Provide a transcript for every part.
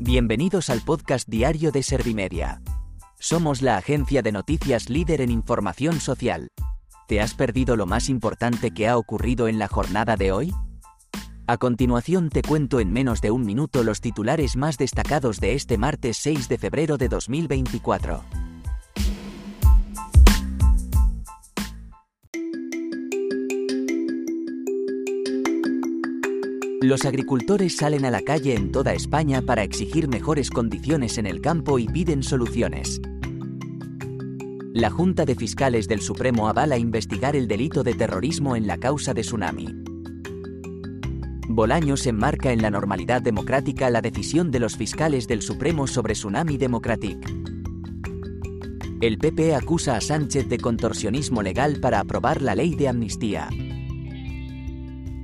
Bienvenidos al podcast diario de Servimedia. Somos la agencia de noticias líder en información social. ¿Te has perdido lo más importante que ha ocurrido en la jornada de hoy? A continuación te cuento en menos de un minuto los titulares más destacados de este martes 6 de febrero de 2024. Los agricultores salen a la calle en toda España para exigir mejores condiciones en el campo y piden soluciones. La Junta de Fiscales del Supremo avala investigar el delito de terrorismo en la causa de Tsunami. Bolaños enmarca en la normalidad democrática la decisión de los fiscales del Supremo sobre Tsunami Democratic. El PP acusa a Sánchez de contorsionismo legal para aprobar la ley de amnistía.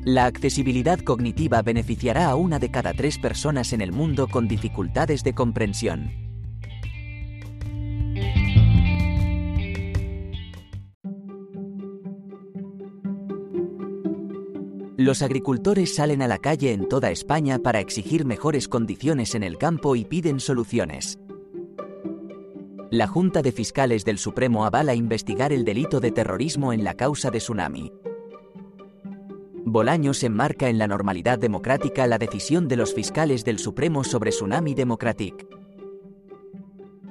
La accesibilidad cognitiva beneficiará a una de cada tres personas en el mundo con dificultades de comprensión. Los agricultores salen a la calle en toda España para exigir mejores condiciones en el campo y piden soluciones. La Junta de Fiscales del Supremo avala investigar el delito de terrorismo en la causa de Tsunami. Bolaños enmarca en la normalidad democrática la decisión de los fiscales del Supremo sobre Tsunami Democratic.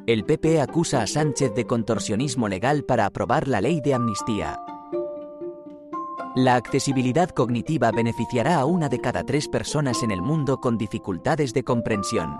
El PP acusa a Sánchez de contorsionismo legal para aprobar la ley de amnistía. La accesibilidad cognitiva beneficiará a una de cada tres personas en el mundo con dificultades de comprensión.